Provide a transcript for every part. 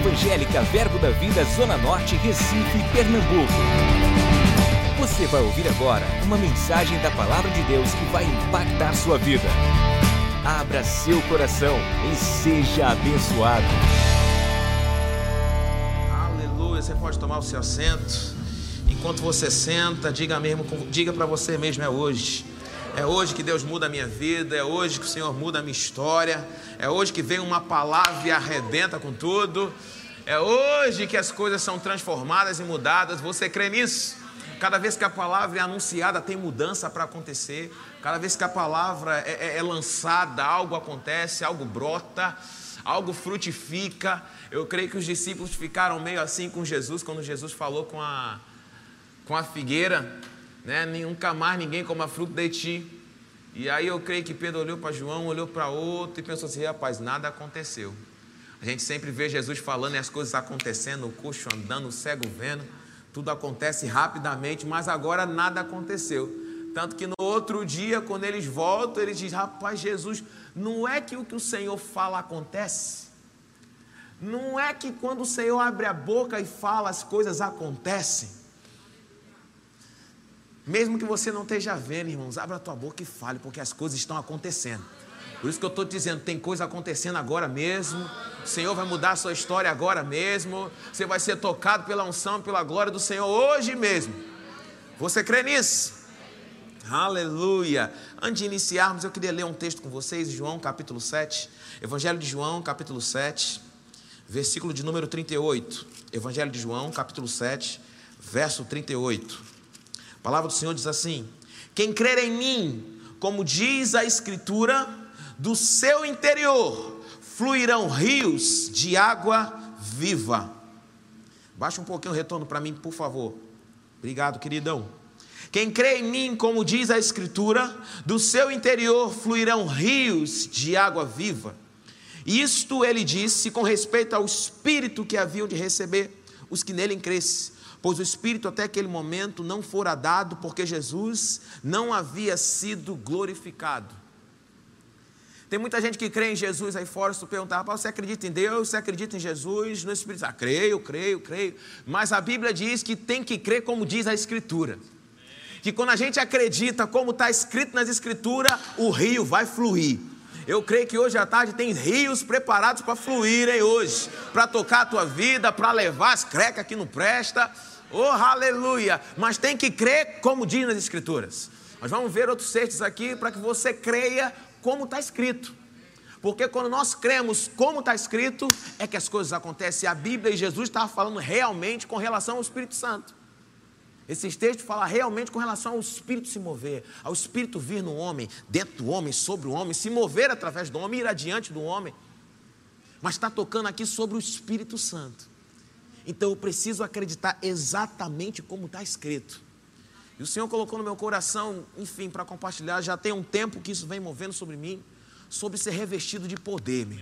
Evangélica Verbo da Vida Zona Norte, Recife, Pernambuco. Você vai ouvir agora uma mensagem da Palavra de Deus que vai impactar sua vida. Abra seu coração e seja abençoado. Aleluia, você pode tomar o seu assento. Enquanto você senta, diga mesmo, diga para você mesmo é hoje. É hoje que Deus muda a minha vida, é hoje que o Senhor muda a minha história, é hoje que vem uma palavra e arrebenta com tudo. É hoje que as coisas são transformadas e mudadas. Você crê nisso? Cada vez que a palavra é anunciada, tem mudança para acontecer. Cada vez que a palavra é, é, é lançada, algo acontece, algo brota, algo frutifica. Eu creio que os discípulos ficaram meio assim com Jesus, quando Jesus falou com a, com a figueira né? Nunca mais ninguém coma fruto de ti. E aí eu creio que Pedro olhou para João, olhou para outro e pensou assim: rapaz, nada aconteceu. A gente sempre vê Jesus falando e as coisas acontecendo, o coxo andando, o cego vendo, tudo acontece rapidamente, mas agora nada aconteceu. Tanto que no outro dia, quando eles voltam, eles dizem: rapaz, Jesus, não é que o que o Senhor fala acontece? Não é que quando o Senhor abre a boca e fala, as coisas acontecem? Mesmo que você não esteja vendo, irmãos, abra a tua boca e fale, porque as coisas estão acontecendo. Por isso que eu estou dizendo, tem coisa acontecendo agora mesmo. O Senhor vai mudar a sua história agora mesmo. Você vai ser tocado pela unção, pela glória do Senhor hoje mesmo. Você crê nisso? Aleluia. Antes de iniciarmos, eu queria ler um texto com vocês, João capítulo 7. Evangelho de João, capítulo 7, versículo de número 38. Evangelho de João, capítulo 7, verso 38. A palavra do Senhor diz assim: Quem crer em mim, como diz a Escritura, do seu interior fluirão rios de água viva. Baixa um pouquinho o retorno para mim, por favor. Obrigado, queridão. Quem crê em mim, como diz a Escritura, do seu interior fluirão rios de água viva. Isto ele disse com respeito ao Espírito que haviam de receber os que nele crescem pois o Espírito até aquele momento não fora dado, porque Jesus não havia sido glorificado. Tem muita gente que crê em Jesus aí fora, se tu perguntar, você acredita em Deus, você acredita em Jesus, no Espírito? Ah, creio, creio, creio. Mas a Bíblia diz que tem que crer como diz a Escritura. Que quando a gente acredita como está escrito nas Escrituras, o rio vai fluir. Eu creio que hoje à tarde tem rios preparados para fluírem hoje, para tocar a tua vida, para levar as crecas que não presta, Oh, aleluia! Mas tem que crer como diz nas Escrituras. Nós vamos ver outros textos aqui para que você creia como está escrito. Porque quando nós cremos como está escrito, é que as coisas acontecem. A Bíblia e Jesus estavam falando realmente com relação ao Espírito Santo. Esses textos falam realmente com relação ao Espírito se mover, ao Espírito vir no homem, dentro do homem, sobre o homem, se mover através do homem, ir adiante do homem. Mas está tocando aqui sobre o Espírito Santo. Então eu preciso acreditar exatamente como está escrito. E o Senhor colocou no meu coração, enfim, para compartilhar. Já tem um tempo que isso vem movendo sobre mim, sobre ser revestido de poder, meu.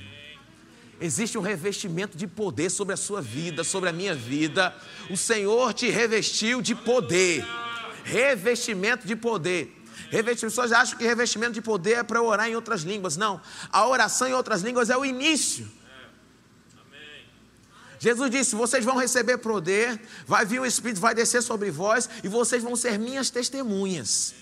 Existe um revestimento de poder sobre a sua vida, sobre a minha vida. O Senhor te revestiu de poder. Revestimento de poder. Revestimento, pessoas acham que revestimento de poder é para orar em outras línguas. Não. A oração em outras línguas é o início. Jesus disse: Vocês vão receber poder, vai vir o Espírito, vai descer sobre vós, e vocês vão ser minhas testemunhas.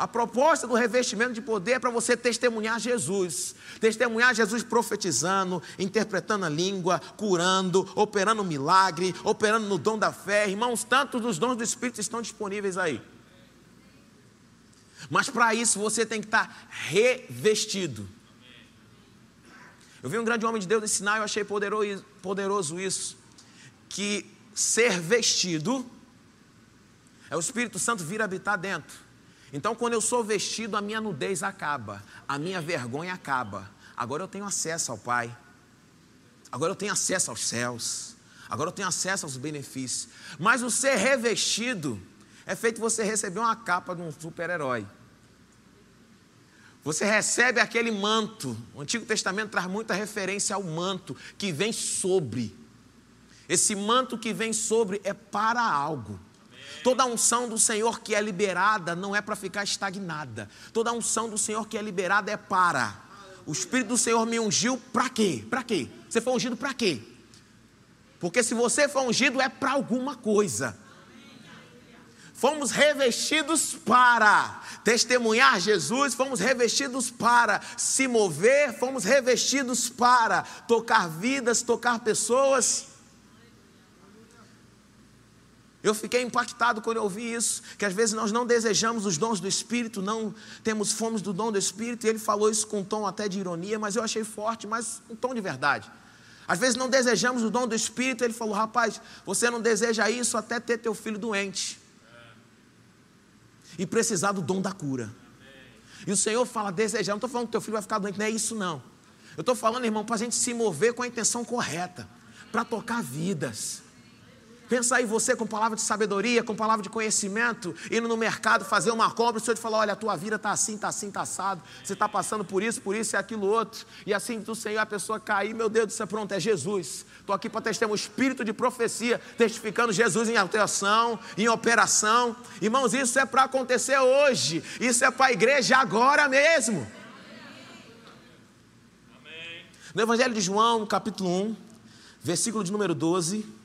A proposta do revestimento de poder é para você testemunhar Jesus. Testemunhar Jesus profetizando, interpretando a língua, curando, operando milagre, operando no dom da fé. Irmãos, tantos dos dons do Espírito estão disponíveis aí. Mas para isso você tem que estar revestido. Eu vi um grande homem de Deus ensinar eu achei poderoso isso. Que ser vestido é o Espírito Santo vir habitar dentro. Então, quando eu sou vestido, a minha nudez acaba, a minha vergonha acaba. Agora eu tenho acesso ao Pai. Agora eu tenho acesso aos céus. Agora eu tenho acesso aos benefícios. Mas o ser revestido é feito você receber uma capa de um super-herói. Você recebe aquele manto. O Antigo Testamento traz muita referência ao manto que vem sobre. Esse manto que vem sobre é para algo. Toda unção do Senhor que é liberada não é para ficar estagnada. Toda unção do Senhor que é liberada é para. O Espírito do Senhor me ungiu para quê? Para quê? Você foi ungido para quê? Porque se você for ungido é para alguma coisa. Fomos revestidos para testemunhar Jesus, fomos revestidos para se mover, fomos revestidos para tocar vidas, tocar pessoas. Eu fiquei impactado quando eu ouvi isso, que às vezes nós não desejamos os dons do Espírito, não temos fome do dom do Espírito, e ele falou isso com um tom até de ironia, mas eu achei forte, mas um tom de verdade. Às vezes não desejamos o dom do Espírito, ele falou: rapaz, você não deseja isso até ter teu filho doente e precisar do dom da cura. E o Senhor fala desejar, não estou falando que teu filho vai ficar doente, não é isso não. Eu estou falando, irmão, para a gente se mover com a intenção correta, para tocar vidas. Pensa aí você com palavra de sabedoria, com palavra de conhecimento, indo no mercado fazer uma compra, o Senhor te falou: olha, a tua vida está assim, está assim, está assado, você está passando por isso, por isso e aquilo outro. E assim do Senhor a pessoa cair, meu Deus do céu, pronto, é Jesus. Estou aqui para testemunhar o espírito de profecia, testificando Jesus em atuação, em operação. Irmãos, isso é para acontecer hoje, isso é para a igreja agora mesmo. No Evangelho de João, capítulo 1, versículo de número 12.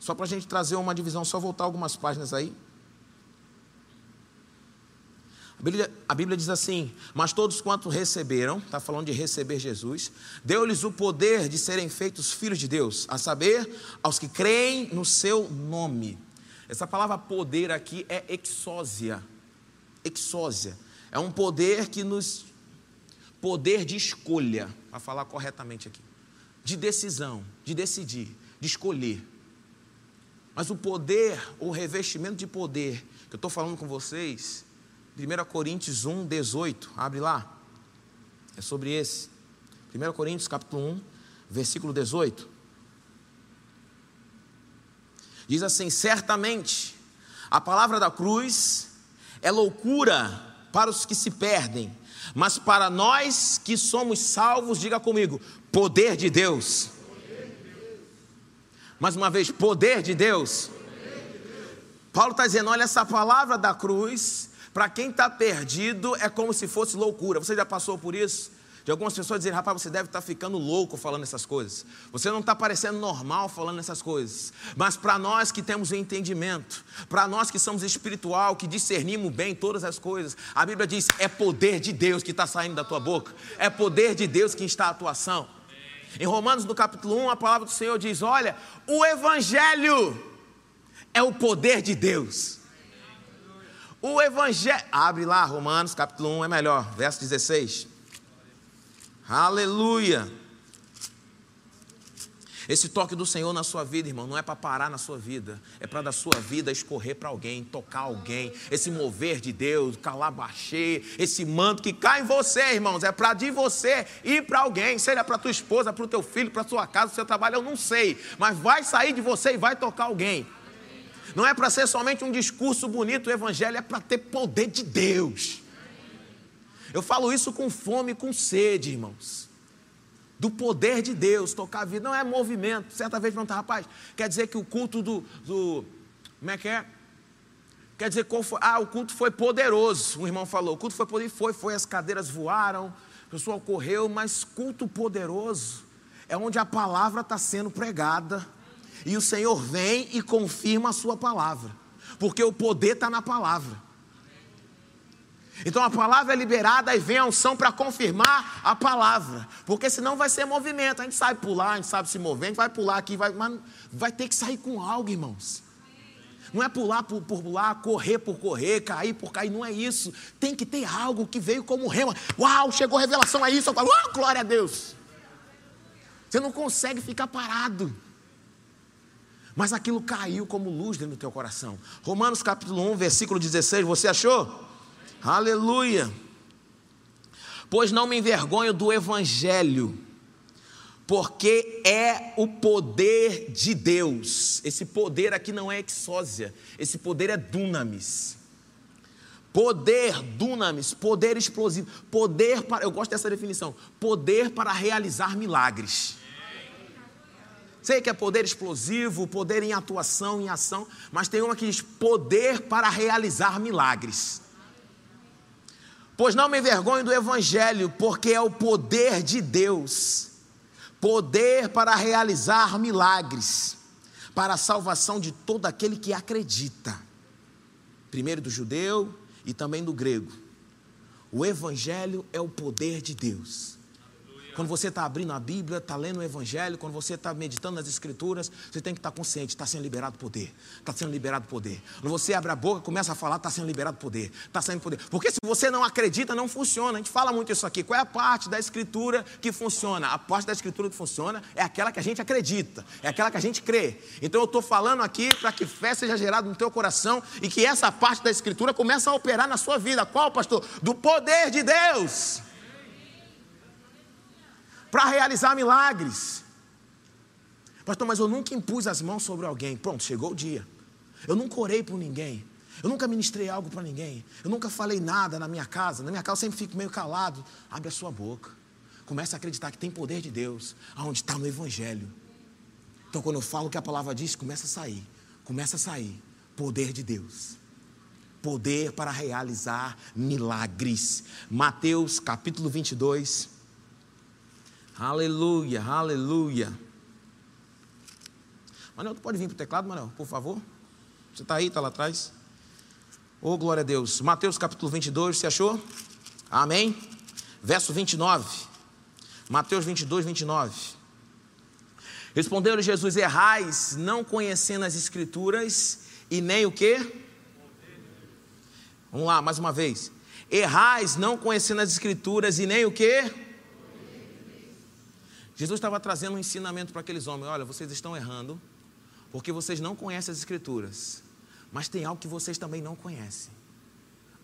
Só para a gente trazer uma divisão, só voltar algumas páginas aí. A Bíblia, a Bíblia, diz assim: Mas todos quanto receberam, está falando de receber Jesus, deu-lhes o poder de serem feitos filhos de Deus, a saber, aos que creem no seu nome. Essa palavra poder aqui é exósia. Exósia. É um poder que nos. Poder de escolha, para falar corretamente aqui. De decisão, de decidir, de escolher. Mas o poder, o revestimento de poder que eu estou falando com vocês, 1 Coríntios 1, 18, abre lá. É sobre esse. 1 Coríntios capítulo 1, versículo 18. Diz assim: certamente a palavra da cruz é loucura para os que se perdem, mas para nós que somos salvos, diga comigo, poder de Deus. Mais uma vez, poder de Deus. Paulo está dizendo: olha, essa palavra da cruz, para quem está perdido, é como se fosse loucura. Você já passou por isso? De algumas pessoas dizerem, rapaz, você deve estar tá ficando louco falando essas coisas. Você não está parecendo normal falando essas coisas. Mas para nós que temos o entendimento, para nós que somos espiritual, que discernimos bem todas as coisas, a Bíblia diz: é poder de Deus que está saindo da tua boca, é poder de Deus que está a atuação. Em Romanos, no capítulo 1, a palavra do Senhor diz: Olha, o Evangelho é o poder de Deus. O Evangelho. Abre lá, Romanos, capítulo 1, é melhor, verso 16. Aleluia. Esse toque do Senhor na sua vida, irmão, não é para parar na sua vida, é para da sua vida escorrer para alguém, tocar alguém. Esse mover de Deus, calabachê, esse manto que cai em você, irmãos, é para de você ir para alguém, seja para tua esposa, para o teu filho, para sua casa, seu trabalho, eu não sei, mas vai sair de você e vai tocar alguém. Não é para ser somente um discurso bonito, o evangelho é para ter poder de Deus. Eu falo isso com fome com sede, irmãos do poder de Deus tocar a vida, não é movimento. Certa vez perguntar, rapaz, quer dizer que o culto do, do. Como é que é? Quer dizer, qual foi? Ah, o culto foi poderoso. Um irmão falou, o culto foi poderoso, foi, foi, as cadeiras voaram, o pessoal correu, mas culto poderoso é onde a palavra está sendo pregada e o Senhor vem e confirma a sua palavra, porque o poder está na palavra. Então a palavra é liberada e vem a unção para confirmar a palavra. Porque senão vai ser movimento. A gente sabe pular, a gente sabe se mover, a gente vai pular aqui, vai, mas vai ter que sair com algo, irmãos. Não é pular por, por pular, correr por correr, cair por cair, não é isso. Tem que ter algo que veio como rema. Uau, chegou a revelação a isso. Eu falo, uau, glória a Deus. Você não consegue ficar parado. Mas aquilo caiu como luz dentro do teu coração. Romanos capítulo 1, versículo 16, você achou? Aleluia. Pois não me envergonho do Evangelho, porque é o poder de Deus. Esse poder aqui não é exósia, esse poder é dunamis. Poder, dunamis, poder explosivo, poder para, eu gosto dessa definição, poder para realizar milagres. Sei que é poder explosivo, poder em atuação, em ação, mas tem uma que diz poder para realizar milagres. Pois não me envergonho do Evangelho, porque é o poder de Deus poder para realizar milagres, para a salvação de todo aquele que acredita. Primeiro do judeu e também do grego. O Evangelho é o poder de Deus quando você está abrindo a Bíblia, está lendo o Evangelho, quando você está meditando nas Escrituras, você tem que estar tá consciente, está sendo liberado poder. Está sendo liberado poder. Quando você abre a boca, começa a falar, está sendo liberado poder. Está sendo poder. Porque se você não acredita, não funciona. A gente fala muito isso aqui. Qual é a parte da Escritura que funciona? A parte da Escritura que funciona é aquela que a gente acredita, é aquela que a gente crê. Então eu estou falando aqui para que fé seja gerada no teu coração e que essa parte da Escritura comece a operar na sua vida. Qual, pastor? Do poder de Deus para realizar milagres. Pastor, mas eu nunca impus as mãos sobre alguém. Pronto, chegou o dia. Eu nunca orei por ninguém. Eu nunca ministrei algo para ninguém. Eu nunca falei nada na minha casa. Na minha casa eu sempre fico meio calado. Abre a sua boca. Comece a acreditar que tem poder de Deus, aonde está no Evangelho. Então, quando eu falo o que a palavra diz, começa a sair. Começa a sair. Poder de Deus. Poder para realizar milagres. Mateus capítulo 22 Aleluia, aleluia. Manel, tu pode vir para o teclado, Manel, por favor? Você está aí, está lá atrás? Oh, glória a Deus. Mateus capítulo 22, você achou? Amém? Verso 29. Mateus 22, 29. Respondeu-lhe Jesus: Errais, não conhecendo as Escrituras e nem o que? Vamos lá, mais uma vez. Errais, não conhecendo as Escrituras e nem o que? Jesus estava trazendo um ensinamento para aqueles homens: olha, vocês estão errando, porque vocês não conhecem as Escrituras, mas tem algo que vocês também não conhecem: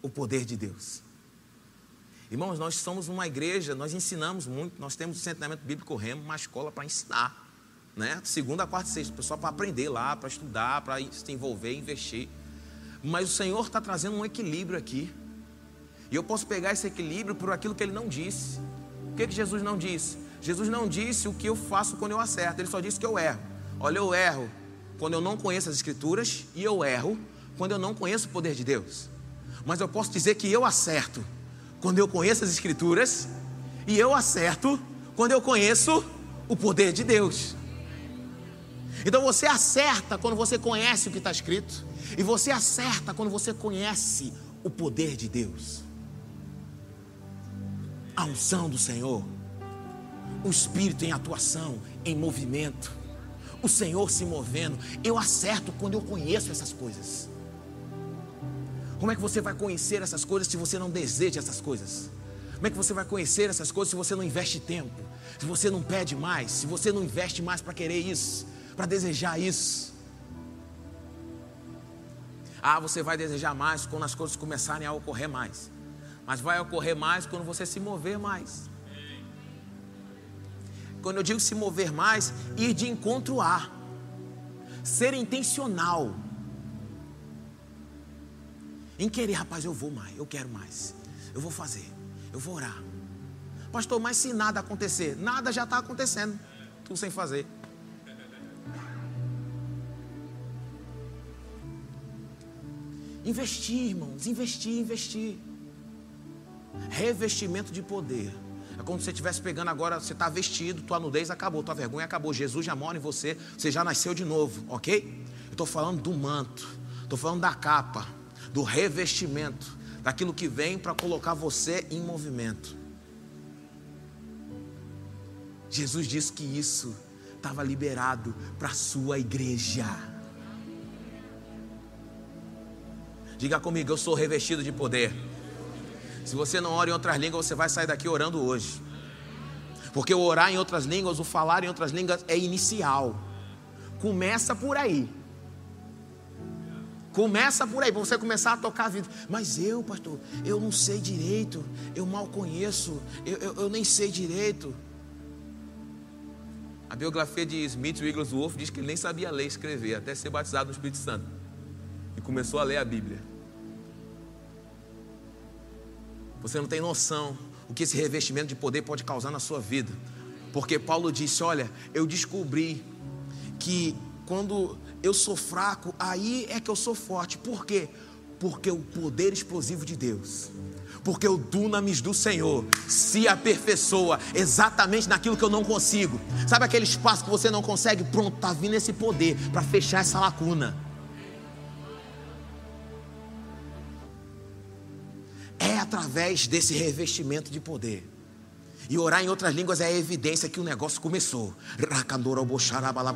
o poder de Deus. Irmãos, nós somos uma igreja, nós ensinamos muito, nós temos o Sentimento Bíblico Remo, uma escola para ensinar, né? Segunda, quarta e sexta, pessoal para aprender lá, para estudar, para se envolver, investir. Mas o Senhor está trazendo um equilíbrio aqui. E eu posso pegar esse equilíbrio por aquilo que ele não disse. O que, que Jesus não disse? Jesus não disse o que eu faço quando eu acerto, ele só disse que eu erro. Olha, eu erro quando eu não conheço as Escrituras e eu erro quando eu não conheço o poder de Deus. Mas eu posso dizer que eu acerto quando eu conheço as Escrituras e eu acerto quando eu conheço o poder de Deus. Então você acerta quando você conhece o que está escrito, e você acerta quando você conhece o poder de Deus. A unção do Senhor o Espírito em atuação, em movimento, o Senhor se movendo. Eu acerto quando eu conheço essas coisas. Como é que você vai conhecer essas coisas se você não deseja essas coisas? Como é que você vai conhecer essas coisas se você não investe tempo? Se você não pede mais? Se você não investe mais para querer isso? Para desejar isso? Ah, você vai desejar mais quando as coisas começarem a ocorrer mais. Mas vai ocorrer mais quando você se mover mais. Quando eu digo se mover mais, ir de encontro a. Ser intencional. Em querer, rapaz, eu vou mais, eu quero mais. Eu vou fazer, eu vou orar. Pastor, mas se nada acontecer, nada já está acontecendo. Tu sem fazer. Investir, irmãos, investir, investir. Revestimento de poder. É como se você estivesse pegando agora, você está vestido, tua nudez acabou, tua vergonha acabou. Jesus já mora em você, você já nasceu de novo, ok? Estou falando do manto, estou falando da capa, do revestimento, daquilo que vem para colocar você em movimento. Jesus disse que isso estava liberado para a sua igreja. Diga comigo, eu sou revestido de poder. Se você não ora em outras línguas, você vai sair daqui orando hoje. Porque o orar em outras línguas, o falar em outras línguas é inicial. Começa por aí. Começa por aí, para você começar a tocar a vida. Mas eu, pastor, eu não sei direito, eu mal conheço, eu, eu, eu nem sei direito. A biografia de Smith Wigglesworth diz que ele nem sabia ler e escrever, até ser batizado no Espírito Santo. E começou a ler a Bíblia. Você não tem noção o que esse revestimento de poder pode causar na sua vida. Porque Paulo disse: Olha, eu descobri que quando eu sou fraco, aí é que eu sou forte. Por quê? Porque o poder explosivo de Deus, porque o dunamis do Senhor se aperfeiçoa exatamente naquilo que eu não consigo. Sabe aquele espaço que você não consegue? Pronto, está vindo esse poder para fechar essa lacuna. Através desse revestimento de poder. E orar em outras línguas é a evidência que o negócio começou.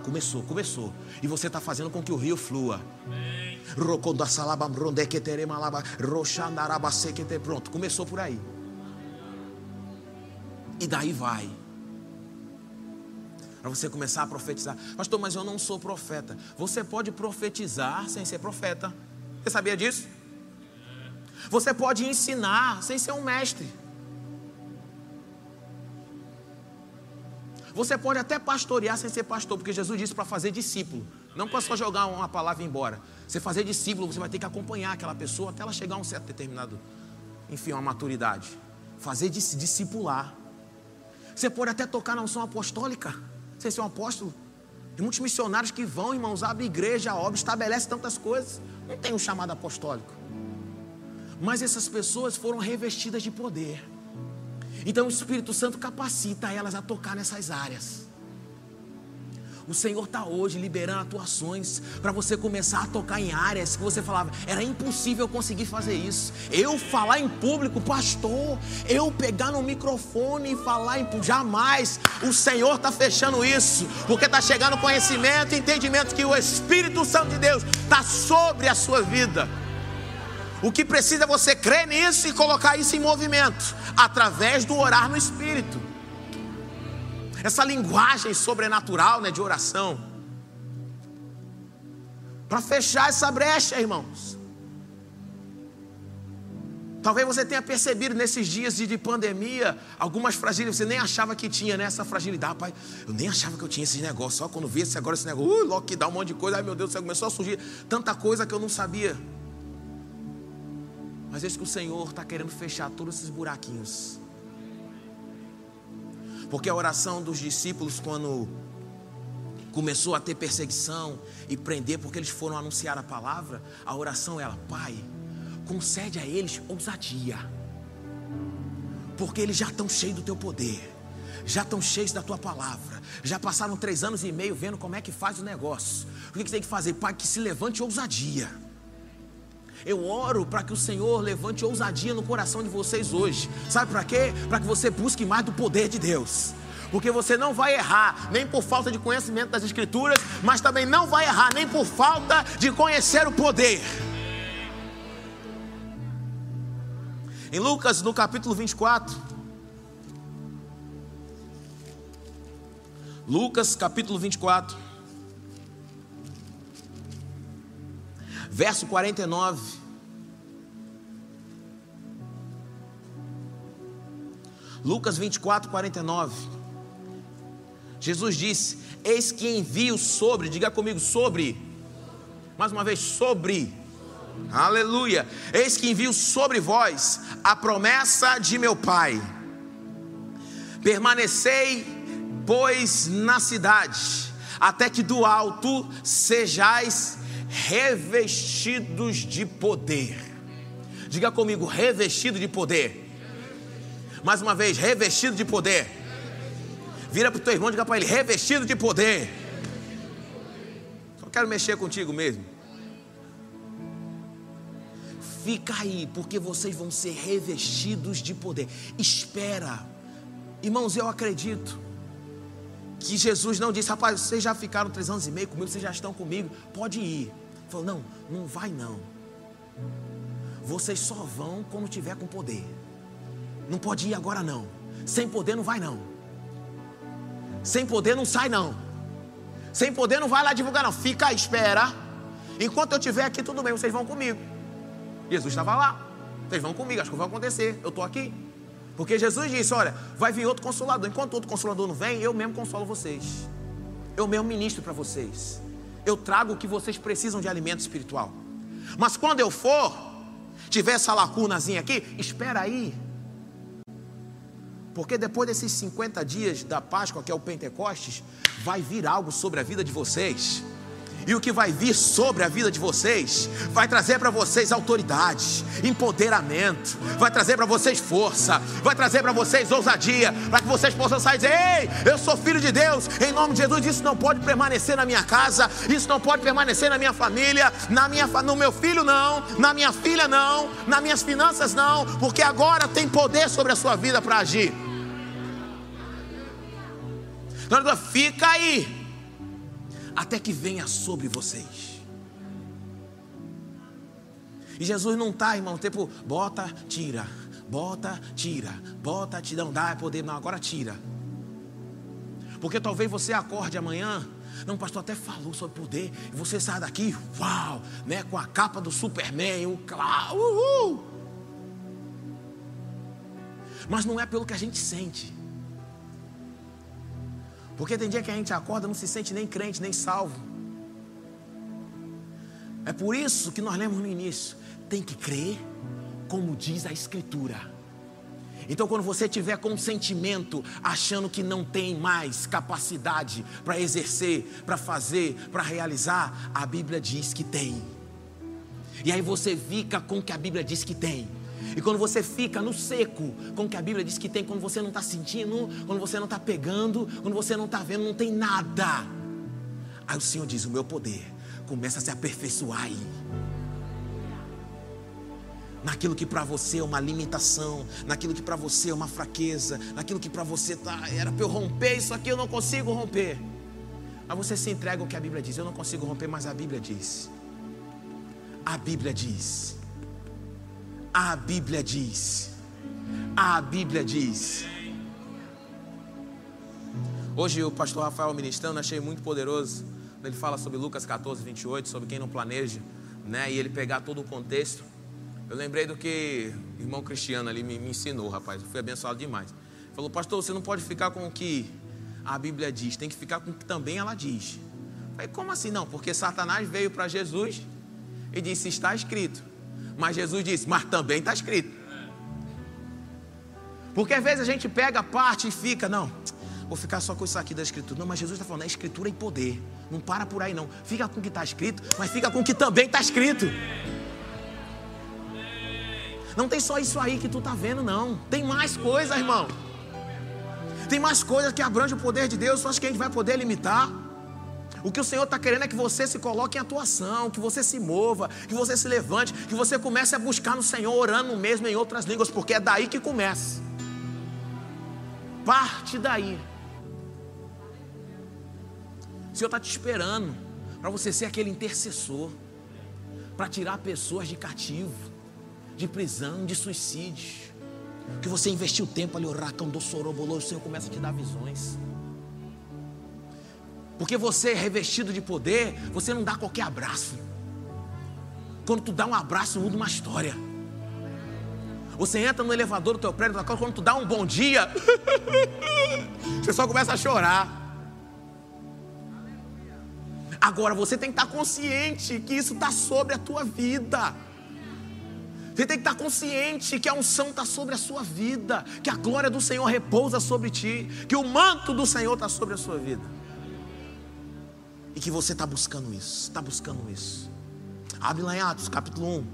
Começou, começou. E você está fazendo com que o rio flua. Pronto, começou por aí. E daí vai. Para você começar a profetizar. Pastor, mas eu não sou profeta. Você pode profetizar sem ser profeta. Você sabia disso? Você pode ensinar sem ser um mestre. Você pode até pastorear sem ser pastor, porque Jesus disse para fazer discípulo, não para só jogar uma palavra embora. Você fazer discípulo, você vai ter que acompanhar aquela pessoa até ela chegar a um certo determinado, enfim, uma maturidade. Fazer discipular. Você pode até tocar na unção apostólica, sem ser um apóstolo. Tem muitos missionários que vão, irmãos, abrem igreja, obra, estabelece tantas coisas. Não tem um chamado apostólico. Mas essas pessoas foram revestidas de poder. Então o Espírito Santo capacita elas a tocar nessas áreas. O Senhor está hoje liberando atuações para você começar a tocar em áreas que você falava, era impossível conseguir fazer isso. Eu falar em público, pastor, eu pegar no microfone e falar em público, jamais. O Senhor está fechando isso, porque está chegando conhecimento e entendimento que o Espírito Santo de Deus está sobre a sua vida. O que precisa é você crer nisso e colocar isso em movimento, através do orar no Espírito. Essa linguagem sobrenatural né, de oração. Para fechar essa brecha, irmãos. Talvez você tenha percebido nesses dias de, de pandemia algumas fragilidades, você nem achava que tinha né, fragilidade, pai. Eu nem achava que eu tinha esses negócios, só quando vi esse, agora esse negócio, uh, lockdown, um monte de coisa, ai meu Deus, você começou a surgir tanta coisa que eu não sabia. Mas esse que o Senhor está querendo fechar todos esses buraquinhos. Porque a oração dos discípulos, quando começou a ter perseguição e prender, porque eles foram anunciar a palavra, a oração era: Pai, concede a eles ousadia, porque eles já estão cheios do teu poder, já estão cheios da tua palavra, já passaram três anos e meio vendo como é que faz o negócio. O que, que tem que fazer? Pai, que se levante ousadia eu oro para que o Senhor levante ousadia no coração de vocês hoje. Sabe para quê? Para que você busque mais do poder de Deus. Porque você não vai errar nem por falta de conhecimento das Escrituras, mas também não vai errar nem por falta de conhecer o poder. Em Lucas, no capítulo 24. Lucas, capítulo 24. Verso 49. Lucas 24, 49. Jesus disse: Eis que envio sobre, diga comigo, sobre. Mais uma vez, sobre. Aleluia. Eis que envio sobre vós a promessa de meu Pai. Permanecei, pois, na cidade, até que do alto sejais revestidos de poder. Diga comigo, revestido de poder. Mais uma vez, revestido de poder. Vira para o teu irmão e diga para ele, revestido de poder. Só quero mexer contigo mesmo. Fica aí, porque vocês vão ser revestidos de poder. Espera. Irmãos, eu acredito que Jesus não disse, rapaz, vocês já ficaram três anos e meio comigo, vocês já estão comigo, pode ir. Falou: Não, não vai não. Vocês só vão quando tiver com poder. Não pode ir agora não. Sem poder não vai não. Sem poder não sai não. Sem poder não vai lá divulgar não. Fica aí, espera. Enquanto eu estiver aqui, tudo bem, vocês vão comigo. Jesus estava lá. Vocês vão comigo, acho que vai acontecer. Eu estou aqui. Porque Jesus disse: Olha, vai vir outro consolador. Enquanto outro consolador não vem, eu mesmo consolo vocês. Eu mesmo ministro para vocês eu trago o que vocês precisam de alimento espiritual. Mas quando eu for, tiver essa lacunazinha aqui, espera aí. Porque depois desses 50 dias da Páscoa, que é o Pentecostes, vai vir algo sobre a vida de vocês. E o que vai vir sobre a vida de vocês vai trazer para vocês autoridade, empoderamento, vai trazer para vocês força, vai trazer para vocês ousadia, para que vocês possam sair e dizer: Ei, eu sou filho de Deus, em nome de Jesus. Isso não pode permanecer na minha casa, isso não pode permanecer na minha família, na minha, no meu filho não, na minha filha não, nas minhas finanças não, porque agora tem poder sobre a sua vida para agir. Então, fica aí até que venha sobre vocês. E Jesus não está, irmão, tipo, bota, tira, bota, tira, bota, tira, não dá é poder, não, agora tira. Porque talvez você acorde amanhã, não, o pastor até falou sobre poder, e você sai daqui, uau, né, com a capa do Superman, o uhul. Mas não é pelo que a gente sente. Porque tem dia que a gente acorda não se sente nem crente, nem salvo. É por isso que nós lemos no início: tem que crer como diz a Escritura. Então, quando você tiver com sentimento, achando que não tem mais capacidade para exercer, para fazer, para realizar, a Bíblia diz que tem. E aí você fica com o que a Bíblia diz que tem. E quando você fica no seco, com o que a Bíblia diz que tem, quando você não está sentindo, quando você não está pegando, quando você não está vendo, não tem nada. Aí o Senhor diz: O meu poder começa a se aperfeiçoar aí. Naquilo que para você é uma limitação, naquilo que para você é uma fraqueza, naquilo que para você tá, era para eu romper, isso aqui eu não consigo romper. Aí você se entrega ao que a Bíblia diz. Eu não consigo romper, mas a Bíblia diz. A Bíblia diz a Bíblia diz. A Bíblia diz. Hoje o pastor Rafael ministrando, achei muito poderoso. Ele fala sobre Lucas 14, 28, sobre quem não planeja, né? E ele pegar todo o contexto. Eu lembrei do que o irmão Cristiano ali me, me ensinou, rapaz. Eu fui abençoado demais. Falou, pastor, você não pode ficar com o que a Bíblia diz, tem que ficar com o que também ela diz. falei, como assim não? Porque Satanás veio para Jesus e disse: está escrito. Mas Jesus disse, mas também está escrito. Porque às vezes a gente pega a parte e fica, não, vou ficar só com isso aqui da escritura. Não, mas Jesus está falando, é escritura e poder. Não para por aí, não. Fica com o que está escrito, mas fica com o que também está escrito. Não tem só isso aí que tu está vendo, não. Tem mais coisas, irmão. Tem mais coisas que abrange o poder de Deus, só acho que a gente vai poder limitar. O que o Senhor está querendo é que você se coloque em atuação, que você se mova, que você se levante, que você comece a buscar no Senhor, orando mesmo em outras línguas, porque é daí que começa. Parte daí. O Senhor está te esperando para você ser aquele intercessor, para tirar pessoas de cativo, de prisão, de suicídio. Que você investiu tempo ali, orar, do sorobolô, o Senhor começa a te dar visões. Porque você é revestido de poder, você não dá qualquer abraço. Quando tu dá um abraço, muda uma história. Você entra no elevador do teu prédio, quando tu dá um bom dia, você só começa a chorar. Agora você tem que estar consciente que isso está sobre a tua vida. Você tem que estar consciente que a unção está sobre a sua vida, que a glória do Senhor repousa sobre ti, que o manto do Senhor está sobre a sua vida e que você está buscando isso, está buscando isso. Abre lá em Atos capítulo 1.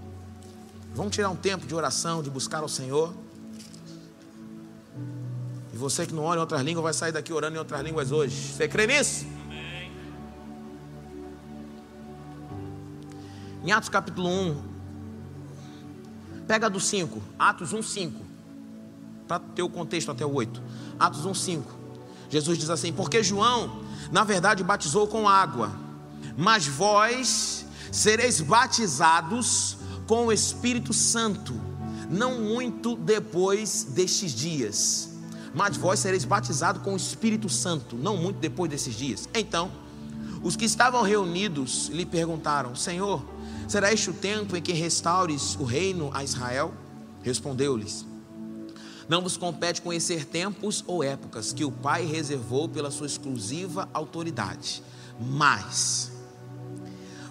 Vamos tirar um tempo de oração, de buscar ao Senhor. E você que não ora em outras línguas vai sair daqui orando em outras línguas hoje. Você crê nisso? Amém. Em Atos capítulo 1, pega do 5, Atos 1, 5, para ter o contexto até o 8. Atos 1, 5. Jesus diz assim: Porque João na verdade batizou com água, mas vós sereis batizados com o Espírito Santo, não muito depois destes dias. Mas vós sereis batizados com o Espírito Santo, não muito depois desses dias. Então, os que estavam reunidos lhe perguntaram: Senhor, será este o tempo em que restaures o reino a Israel? Respondeu-lhes: não vos compete conhecer tempos ou épocas que o Pai reservou pela sua exclusiva autoridade, mas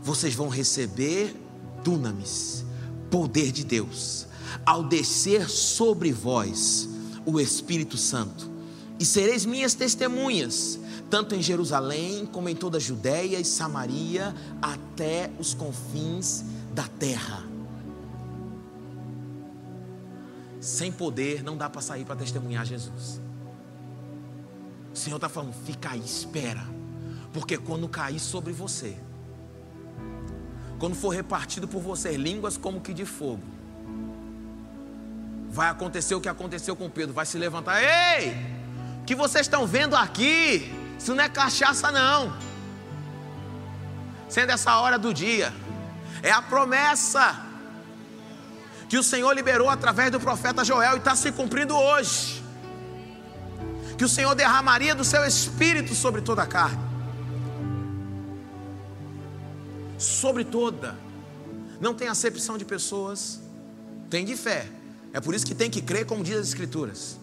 vocês vão receber dunamis, poder de Deus, ao descer sobre vós o Espírito Santo, E sereis minhas testemunhas, tanto em Jerusalém como em toda a Judéia e Samaria, até os confins da terra. Sem poder não dá para sair para testemunhar Jesus. O Senhor está falando, fica aí, espera. Porque quando cair sobre você, quando for repartido por você línguas como que de fogo, vai acontecer o que aconteceu com Pedro, vai se levantar, ei, o que vocês estão vendo aqui, isso não é cachaça não, sendo essa hora do dia, é a promessa que o Senhor liberou através do profeta Joel e está se cumprindo hoje, que o Senhor derramaria do seu espírito sobre toda a carne, sobre toda. Não tem acepção de pessoas, tem de fé. É por isso que tem que crer, como diz as Escrituras.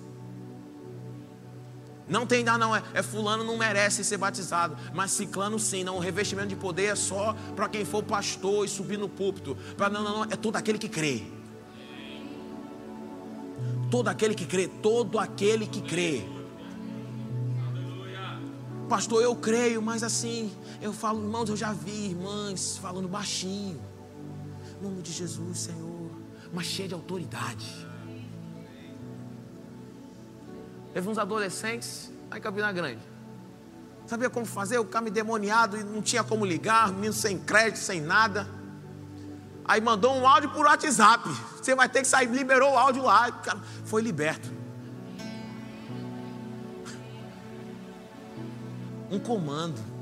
Não tem, não, não, é, é, fulano não merece ser batizado, mas ciclano sim, não, o revestimento de poder é só para quem for pastor e subir no púlpito. Pra, não, não, não, é todo aquele que crê. Todo aquele que crê, todo aquele que crê. Pastor, eu creio, mas assim, eu falo, irmãos, eu já vi irmãs falando baixinho. Em nome de Jesus, Senhor. Mas cheia de autoridade. Teve uns adolescentes lá em Campina Grande. Sabia como fazer? O carro demoniado e não tinha como ligar, menino sem crédito, sem nada. Aí mandou um áudio por WhatsApp. Você vai ter que sair, liberou o áudio lá. Cara, foi liberto. Um comando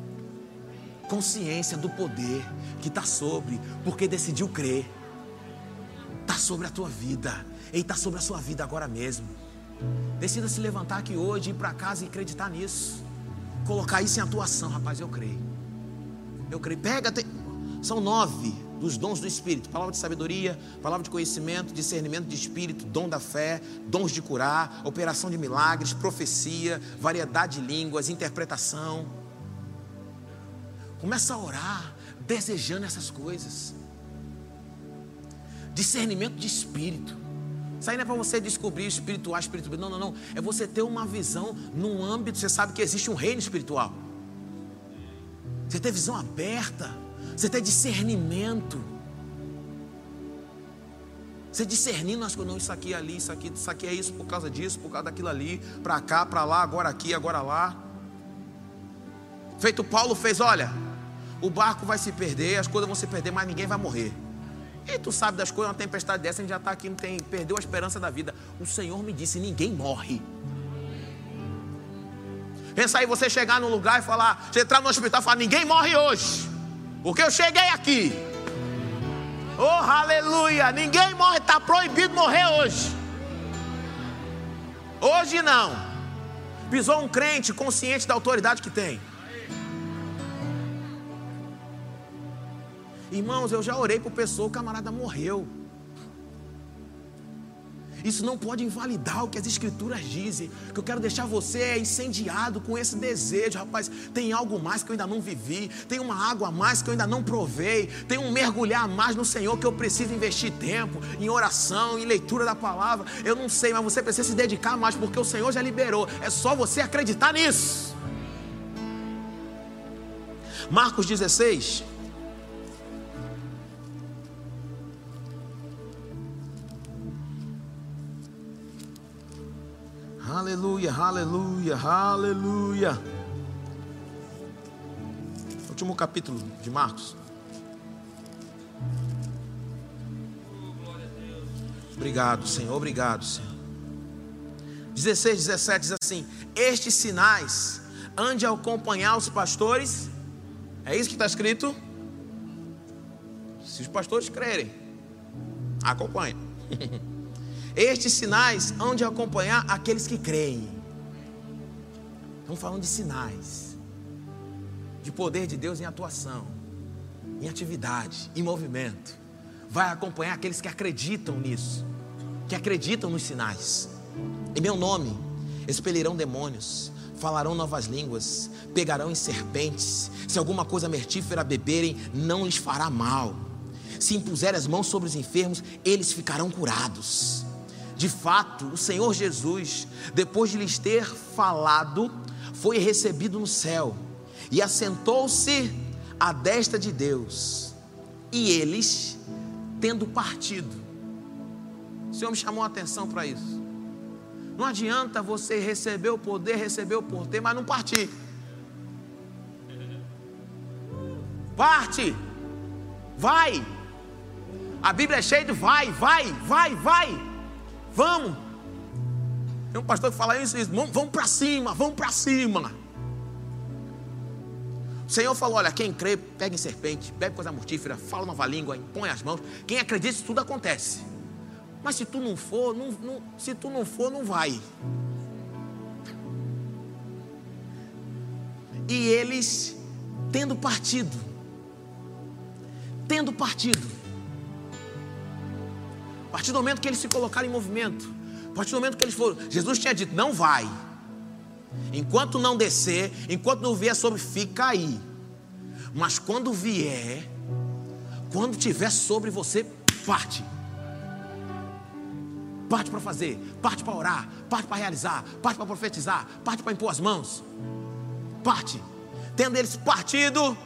consciência do poder que está sobre, porque decidiu crer. Está sobre a tua vida. Ele está sobre a sua vida agora mesmo. Decida se levantar aqui hoje, ir para casa e acreditar nisso. Colocar isso em atuação, rapaz. Eu creio. Eu creio. Pega, são nove dos dons do Espírito: palavra de sabedoria, palavra de conhecimento, discernimento de espírito, dom da fé, dons de curar, operação de milagres, profecia, variedade de línguas, interpretação. Começa a orar, desejando essas coisas. Discernimento de espírito. Isso aí não é para você descobrir espiritual, espiritual. Não, não, não. É você ter uma visão num âmbito, você sabe que existe um reino espiritual. Você ter visão aberta. Você ter discernimento. Você discernindo as coisas, não, isso aqui é ali, isso aqui, isso aqui é isso por causa disso, por causa daquilo ali, para cá, para lá, agora aqui, agora lá. Feito Paulo fez, olha, o barco vai se perder, as coisas vão se perder, mas ninguém vai morrer. E tu sabe das coisas, uma tempestade dessa, a gente já está aqui, não tem, perdeu a esperança da vida. O Senhor me disse: ninguém morre. Pensa aí você chegar num lugar e falar, você entrar no hospital e falar, ninguém morre hoje. Porque eu cheguei aqui. Oh, aleluia! Ninguém morre, está proibido morrer hoje. Hoje não. Pisou um crente consciente da autoridade que tem. Irmãos, eu já orei por pessoa, o camarada morreu. Isso não pode invalidar o que as escrituras dizem. Que eu quero deixar você é incendiado com esse desejo, rapaz. Tem algo mais que eu ainda não vivi, tem uma água a mais que eu ainda não provei, tem um mergulhar a mais no Senhor que eu preciso investir tempo em oração, em leitura da palavra. Eu não sei, mas você precisa se dedicar mais porque o Senhor já liberou. É só você acreditar nisso. Marcos 16, Aleluia, aleluia, aleluia. Último capítulo de Marcos. Obrigado, Senhor, obrigado, Senhor. 16, 17 diz assim: Estes sinais ande a acompanhar os pastores. É isso que está escrito? Se os pastores crerem, acompanha. Estes sinais hão de acompanhar aqueles que creem. Estamos falando de sinais, de poder de Deus em atuação, em atividade, em movimento. Vai acompanhar aqueles que acreditam nisso, que acreditam nos sinais. Em meu nome, expelirão demônios, falarão novas línguas, pegarão em serpentes. Se alguma coisa mortífera beberem, não lhes fará mal. Se impuserem as mãos sobre os enfermos, eles ficarão curados De fato, o Senhor Jesus, depois de lhes ter falado, foi recebido no céu e assentou-se à destra de Deus. E eles, tendo partido, o Senhor me chamou a atenção para isso. Não adianta você receber o poder, receber o poder, mas não partir. Parte, vai. A Bíblia é cheia de vai, vai, vai, vai. Vamos. Tem um pastor que fala isso, vamos, vamos para cima, vamos para cima. O Senhor falou: olha, quem crê, pega em serpente, bebe coisa mortífera, fala nova língua, impõe as mãos. Quem acredita, isso tudo acontece. Mas se tu não for, não, não, se tu não for, não vai. E eles, tendo partido, tendo partido, a partir do momento que eles se colocaram em movimento, a partir do momento que eles foram, Jesus tinha dito: não vai. Enquanto não descer, enquanto não vier sobre, fica aí. Mas quando vier, quando tiver sobre você, parte. Parte para fazer, parte para orar, parte para realizar, parte para profetizar, parte para impor as mãos. Parte. Tendo eles partido,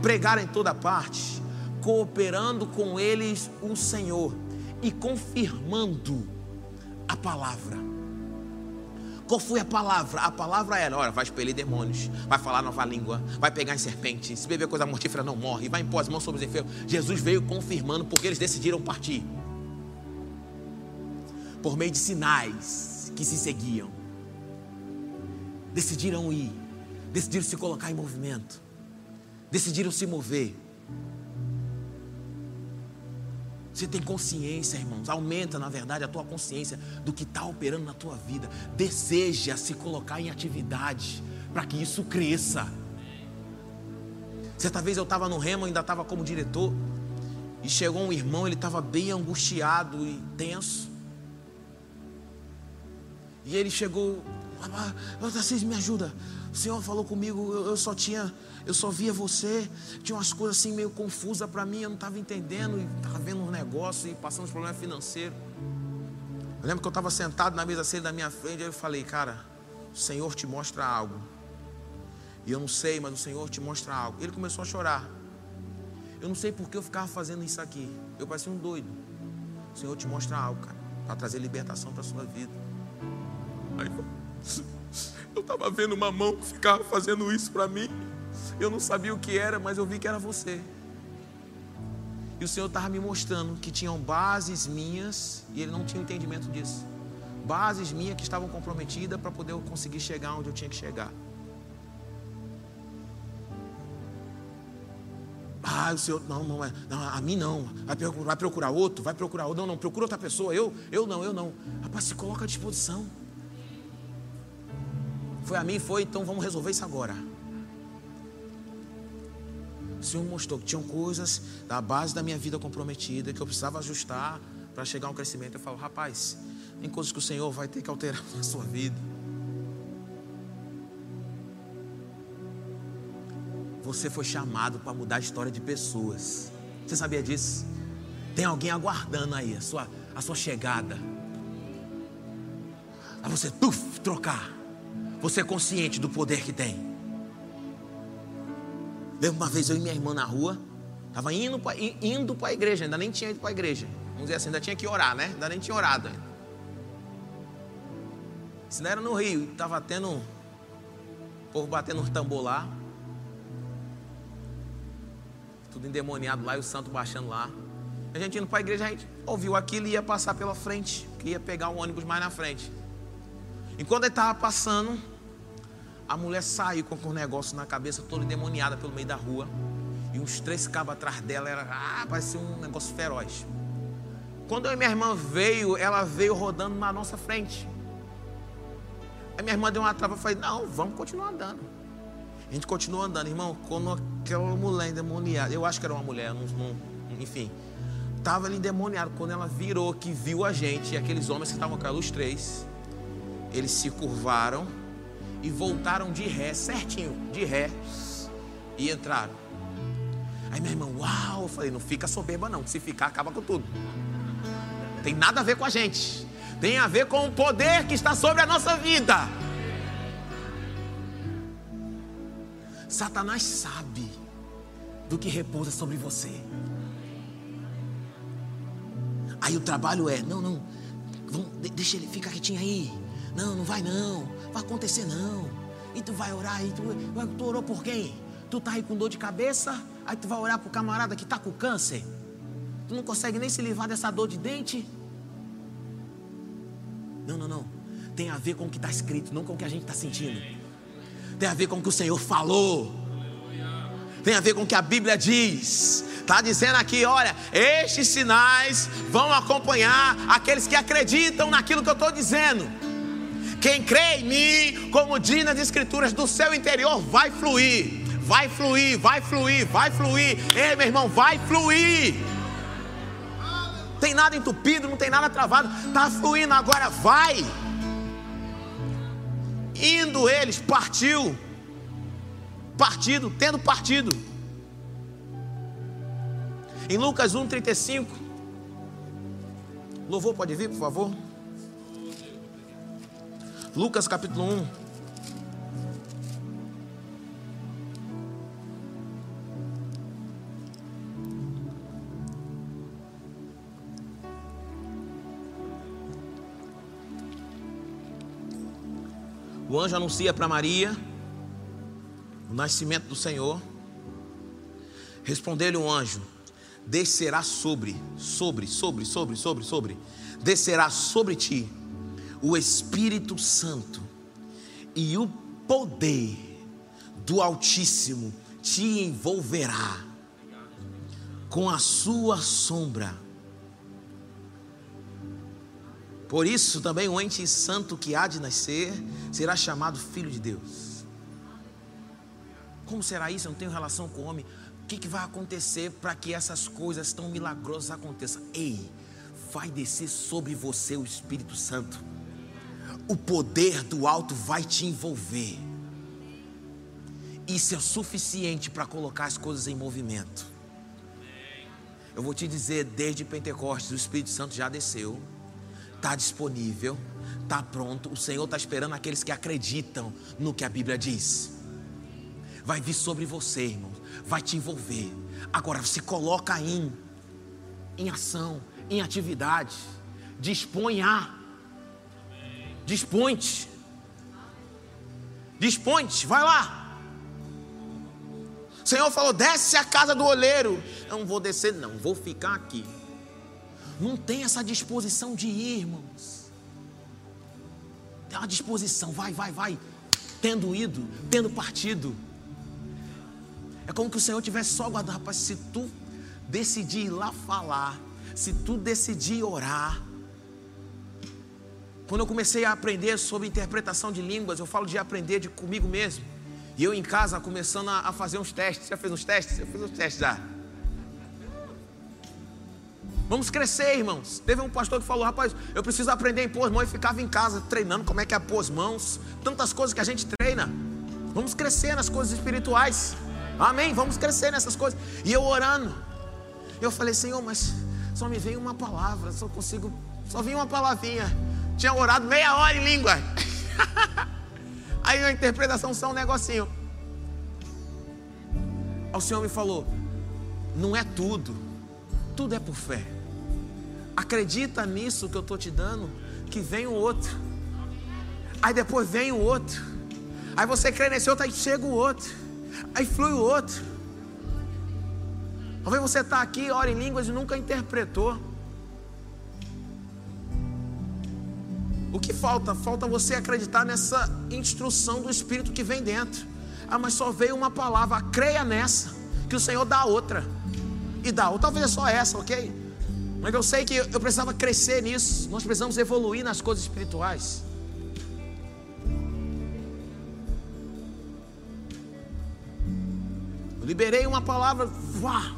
pregar em toda parte, cooperando com eles o Senhor e confirmando a palavra. Qual foi a palavra? A palavra era: olha, vai expelir demônios, vai falar nova língua, vai pegar em serpente, se beber coisa mortífera não morre, vai impor as mãos sobre os enfermos. Jesus veio confirmando porque eles decidiram partir por meio de sinais que se seguiam. Decidiram ir, decidiram se colocar em movimento, decidiram se mover. Você tem consciência, irmãos. Aumenta, na verdade, a tua consciência do que está operando na tua vida. Deseja se colocar em atividade para que isso cresça. Certa vez eu estava no Remo, ainda estava como diretor, e chegou um irmão, ele estava bem angustiado e tenso. E ele chegou, vocês me ajuda. O Senhor falou comigo, eu, só tinha, eu só via você, tinha umas coisas assim meio confusas para mim, eu não estava entendendo, e estava vendo um negócio e passando os problemas financeiros. Eu lembro que eu estava sentado na mesa cedo da minha frente, e eu falei, cara, o Senhor te mostra algo. E eu não sei, mas o Senhor te mostra algo. Ele começou a chorar. Eu não sei por que eu ficava fazendo isso aqui. Eu parecia um doido. O Senhor te mostra algo, cara, para trazer libertação para sua vida. Aí, eu estava vendo uma mão que ficava fazendo isso para mim. Eu não sabia o que era, mas eu vi que era você. E o Senhor estava me mostrando que tinham bases minhas e ele não tinha entendimento disso. Bases minhas que estavam comprometidas para poder eu conseguir chegar onde eu tinha que chegar. Ah, o Senhor, não, não, é, não a mim não. Vai procurar, vai procurar outro, vai procurar outro. Não, não, procura outra pessoa. Eu, eu não, eu não. Rapaz, se coloca à disposição. Foi a mim, foi, então vamos resolver isso agora. O Senhor mostrou que tinham coisas da base da minha vida comprometida que eu precisava ajustar para chegar a um crescimento. Eu falo, rapaz, tem coisas que o Senhor vai ter que alterar na sua vida. Você foi chamado para mudar a história de pessoas. Você sabia disso? Tem alguém aguardando aí a sua, a sua chegada. A você tuf, trocar. Você é consciente do poder que tem. Lembro uma vez eu e minha irmã na rua, estava indo para indo a igreja, ainda nem tinha ido para a igreja. Vamos dizer assim, ainda tinha que orar, né? Ainda nem tinha orado ainda. Isso não era no Rio, estava tendo o povo batendo um tambor lá. Tudo endemoniado lá e o santo baixando lá. A gente indo para a igreja, a gente ouviu aquilo e ia passar pela frente, que ia pegar um ônibus mais na frente. Enquanto ele estava passando, a mulher saiu com um negócio na cabeça, toda endemoniada pelo meio da rua. E uns três cabos atrás dela, era, ah, parecia um negócio feroz. Quando e minha irmã veio, ela veio rodando na nossa frente. Aí minha irmã deu uma trava e falei, não, vamos continuar andando. A gente continuou andando, irmão, quando aquela mulher endemoniada, eu acho que era uma mulher, não, não, enfim, estava ali endemoniada. Quando ela virou, que viu a gente, e aqueles homens que estavam com ela, os três, eles se curvaram e voltaram de ré, certinho, de ré, e entraram. Aí minha irmã, uau, eu falei, não fica soberba não, que se ficar acaba com tudo. Tem nada a ver com a gente. Tem a ver com o poder que está sobre a nossa vida. Satanás sabe do que repousa sobre você. Aí o trabalho é: não, não, vamos, deixa ele, fica quietinho aí. Não, não vai não, vai acontecer não. E tu vai orar, e tu, tu orou por quem? Tu tá aí com dor de cabeça, aí tu vai orar pro camarada que tá com câncer. Tu não consegue nem se livrar dessa dor de dente. Não, não, não. Tem a ver com o que está escrito, não com o que a gente está sentindo. Tem a ver com o que o Senhor falou. Tem a ver com o que a Bíblia diz. Está dizendo aqui, olha, estes sinais vão acompanhar aqueles que acreditam naquilo que eu estou dizendo. Quem crê em mim, como diz nas escrituras, do seu interior vai fluir. Vai fluir, vai fluir, vai fluir. Ei, meu irmão, vai fluir. Tem nada entupido, não tem nada travado. Está fluindo agora, vai. Indo eles, partiu. Partido, tendo partido. Em Lucas 1,35. Louvor pode vir, por favor. Lucas capítulo 1. O anjo anuncia para Maria o nascimento do Senhor. Respondeu-lhe o anjo: Descerá sobre, sobre, sobre, sobre, sobre, sobre, descerá sobre ti o Espírito Santo e o poder do Altíssimo te envolverá com a sua sombra por isso também o ente santo que há de nascer será chamado filho de Deus. Como será isso? Eu não tenho relação com o homem. O que, que vai acontecer para que essas coisas tão milagrosas aconteçam? Ei, vai descer sobre você o Espírito Santo. O poder do alto vai te envolver. Isso é suficiente para colocar as coisas em movimento. Eu vou te dizer, desde Pentecostes, o Espírito Santo já desceu está disponível, está pronto. O Senhor está esperando aqueles que acreditam no que a Bíblia diz. Vai vir sobre você, irmão, vai te envolver. Agora se coloca em, em ação, em atividade. Dispõe a. Dispõe-te. Dispõe-te, vai lá. O Senhor falou: desce a casa do oleiro. Eu não vou descer, não, vou ficar aqui não tem essa disposição de ir, irmãos. Tem uma disposição, vai, vai, vai, tendo ido, tendo partido. É como que o Senhor tivesse só guardado, rapaz, se tu decidir ir lá falar, se tu decidir orar. Quando eu comecei a aprender sobre interpretação de línguas, eu falo de aprender de comigo mesmo. E eu em casa começando a, a fazer uns testes. Já fez uns testes? Eu fiz uns testes já. Vamos crescer, irmãos. Teve um pastor que falou: rapaz, eu preciso aprender a impor as mãos e ficava em casa treinando como é que é pôr as mãos. Tantas coisas que a gente treina. Vamos crescer nas coisas espirituais. Amém? Vamos crescer nessas coisas. E eu orando. Eu falei: Senhor, mas só me veio uma palavra. Só consigo. Só vinha uma palavrinha. Tinha orado meia hora em língua. Aí a interpretação só um negocinho. Aí o Senhor me falou: Não é tudo. Tudo é por fé. Acredita nisso que eu estou te dando, que vem o outro. Aí depois vem o outro. Aí você crê nesse outro, aí chega o outro. Aí flui o outro. Talvez você está aqui, ora em línguas e nunca interpretou. Que falta? Falta você acreditar nessa instrução do Espírito que vem dentro. Ah, mas só veio uma palavra, creia nessa, que o Senhor dá outra. E dá, ou talvez é só essa, ok? Mas eu sei que eu precisava crescer nisso. Nós precisamos evoluir nas coisas espirituais. Eu liberei uma palavra. Vá.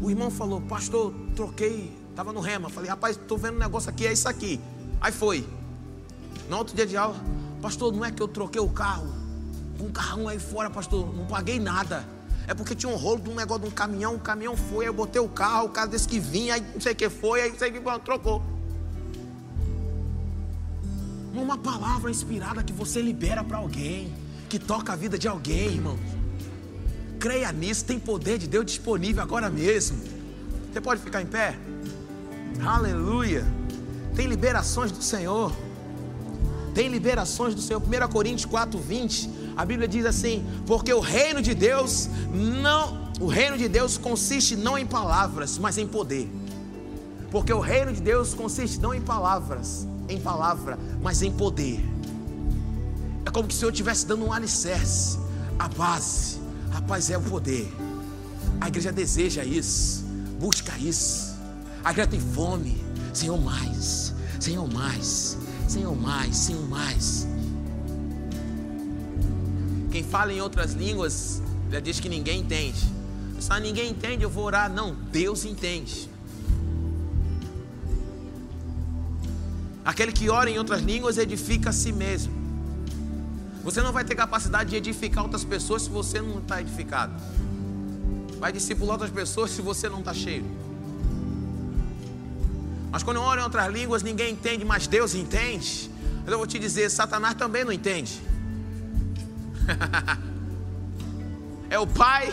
O irmão falou, pastor, troquei. Estava no rema. Falei, rapaz, estou vendo um negócio aqui, é isso aqui. Aí foi. No outro dia de aula, pastor, não é que eu troquei o carro. Um carrão aí fora, pastor, não paguei nada. É porque tinha um rolo de um negócio de um caminhão, o caminhão foi, aí eu botei o carro, o cara disse que vinha, aí não sei o que foi, aí não sei o que trocou. Uma palavra inspirada que você libera para alguém, que toca a vida de alguém, irmão. Creia nisso, tem poder de Deus disponível agora mesmo. Você pode ficar em pé? Aleluia. Tem liberações do Senhor. Tem liberações do Senhor. 1 Coríntios 4, 20. A Bíblia diz assim: Porque o reino de Deus não. O reino de Deus consiste não em palavras, mas em poder. Porque o reino de Deus consiste não em palavras, em palavra, mas em poder. É como se o Senhor estivesse dando um alicerce, a base. Rapaz, é o poder. A igreja deseja isso, busca isso. A igreja tem fome. Senhor, mais. Senhor, mais. Senhor, mais. Senhor, mais. Quem fala em outras línguas, já diz que ninguém entende. Só ninguém entende, eu vou orar. Não, Deus entende. Aquele que ora em outras línguas edifica a si mesmo. Você não vai ter capacidade de edificar outras pessoas se você não está edificado. Vai discipular outras pessoas se você não está cheio. Mas quando oro em outras línguas, ninguém entende, mas Deus entende. Mas eu vou te dizer, Satanás também não entende. é o pai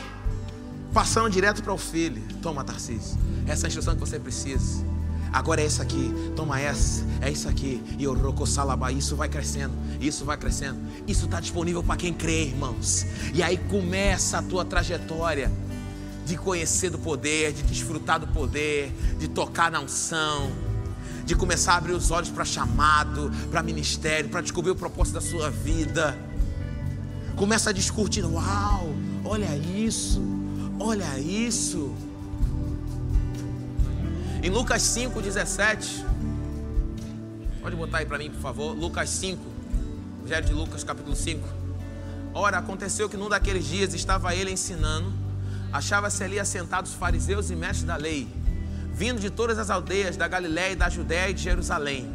passando direto para o filho. Toma, Tarcísio. Essa é a instrução que você precisa. Agora é essa aqui, toma essa, é isso aqui. E o Rocosalaba, isso vai crescendo, isso vai crescendo. Isso está disponível para quem crê, irmãos. E aí começa a tua trajetória de conhecer do poder, de desfrutar do poder, de tocar na unção, de começar a abrir os olhos para chamado, para ministério, para descobrir o propósito da sua vida. Começa a discutir, uau, olha isso, olha isso. Em Lucas 5, 17. Pode botar aí para mim, por favor. Lucas 5. Evangelho de Lucas, capítulo 5. Ora, aconteceu que num daqueles dias estava ele ensinando. Achava-se ali assentados os fariseus e mestres da lei, vindo de todas as aldeias da Galiléia e da Judéia e de Jerusalém.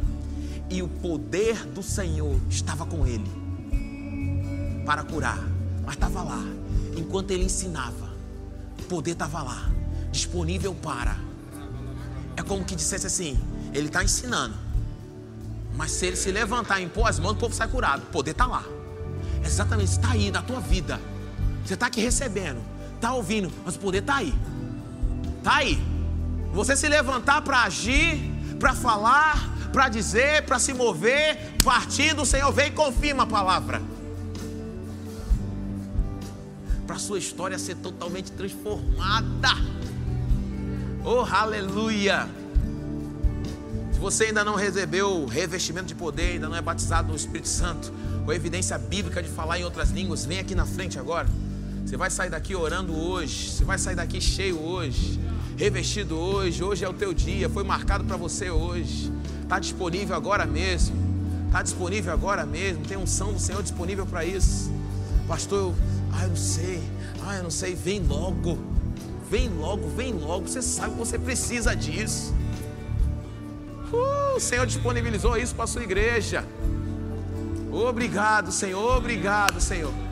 E o poder do Senhor estava com ele para curar. Mas estava lá. Enquanto ele ensinava, o poder estava lá, disponível para é como que dissesse assim: ele está ensinando, mas se ele se levantar e impor as mãos, o povo sai curado. O poder está lá. Exatamente, está aí na tua vida. Você está aqui recebendo, está ouvindo, mas o poder está aí. Está aí. Você se levantar para agir, para falar, para dizer, para se mover, partindo, o Senhor vem e confirma a palavra. Para a sua história ser totalmente transformada. Oh, aleluia! Se você ainda não recebeu o revestimento de poder, ainda não é batizado no Espírito Santo, com evidência bíblica de falar em outras línguas, vem aqui na frente agora. Você vai sair daqui orando hoje, você vai sair daqui cheio hoje, revestido hoje. Hoje é o teu dia, foi marcado para você hoje. Está disponível agora mesmo. Está disponível agora mesmo. Tem unção do Senhor disponível para isso. Pastor, eu, ah, eu não sei. Ah, eu não sei. Vem logo. Vem logo, vem logo. Você sabe que você precisa disso. Uh, o Senhor disponibilizou isso para a sua igreja. Obrigado, Senhor. Obrigado, Senhor.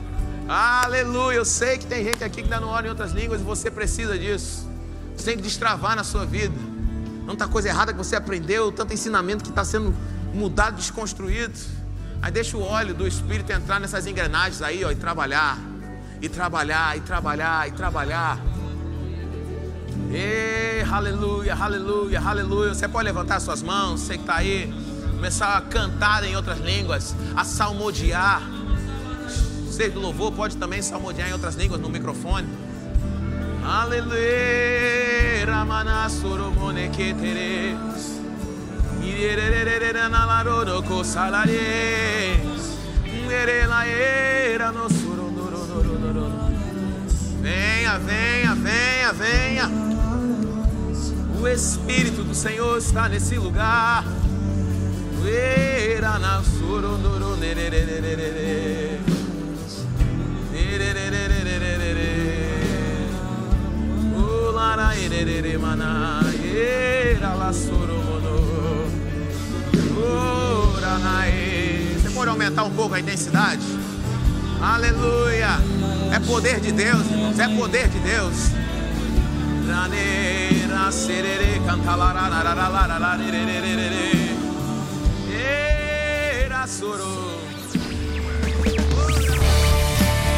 Aleluia. Eu sei que tem gente aqui que ainda não ora em outras línguas e você precisa disso. Você tem que destravar na sua vida. Está coisa errada que você aprendeu, tanto ensinamento que está sendo mudado, desconstruído. Aí deixa o óleo do Espírito entrar nessas engrenagens aí, ó, e trabalhar, e trabalhar, e trabalhar, e trabalhar. Ei, aleluia, aleluia, aleluia. Você pode levantar suas mãos, você que está aí, começar a cantar em outras línguas, a salmodiar. Você do louvor pode também salmodiar em outras línguas no microfone. Aleluia, Ramanasuromone ketere. Irererererera na laroro kosalare. Ngerela era no Venha, venha, venha, venha. O Espírito do Senhor está nesse lugar. Você pode aumentar um pouco a intensidade? Aleluia! É poder de Deus, irmãos, é poder de Deus. Raneira serere cantalara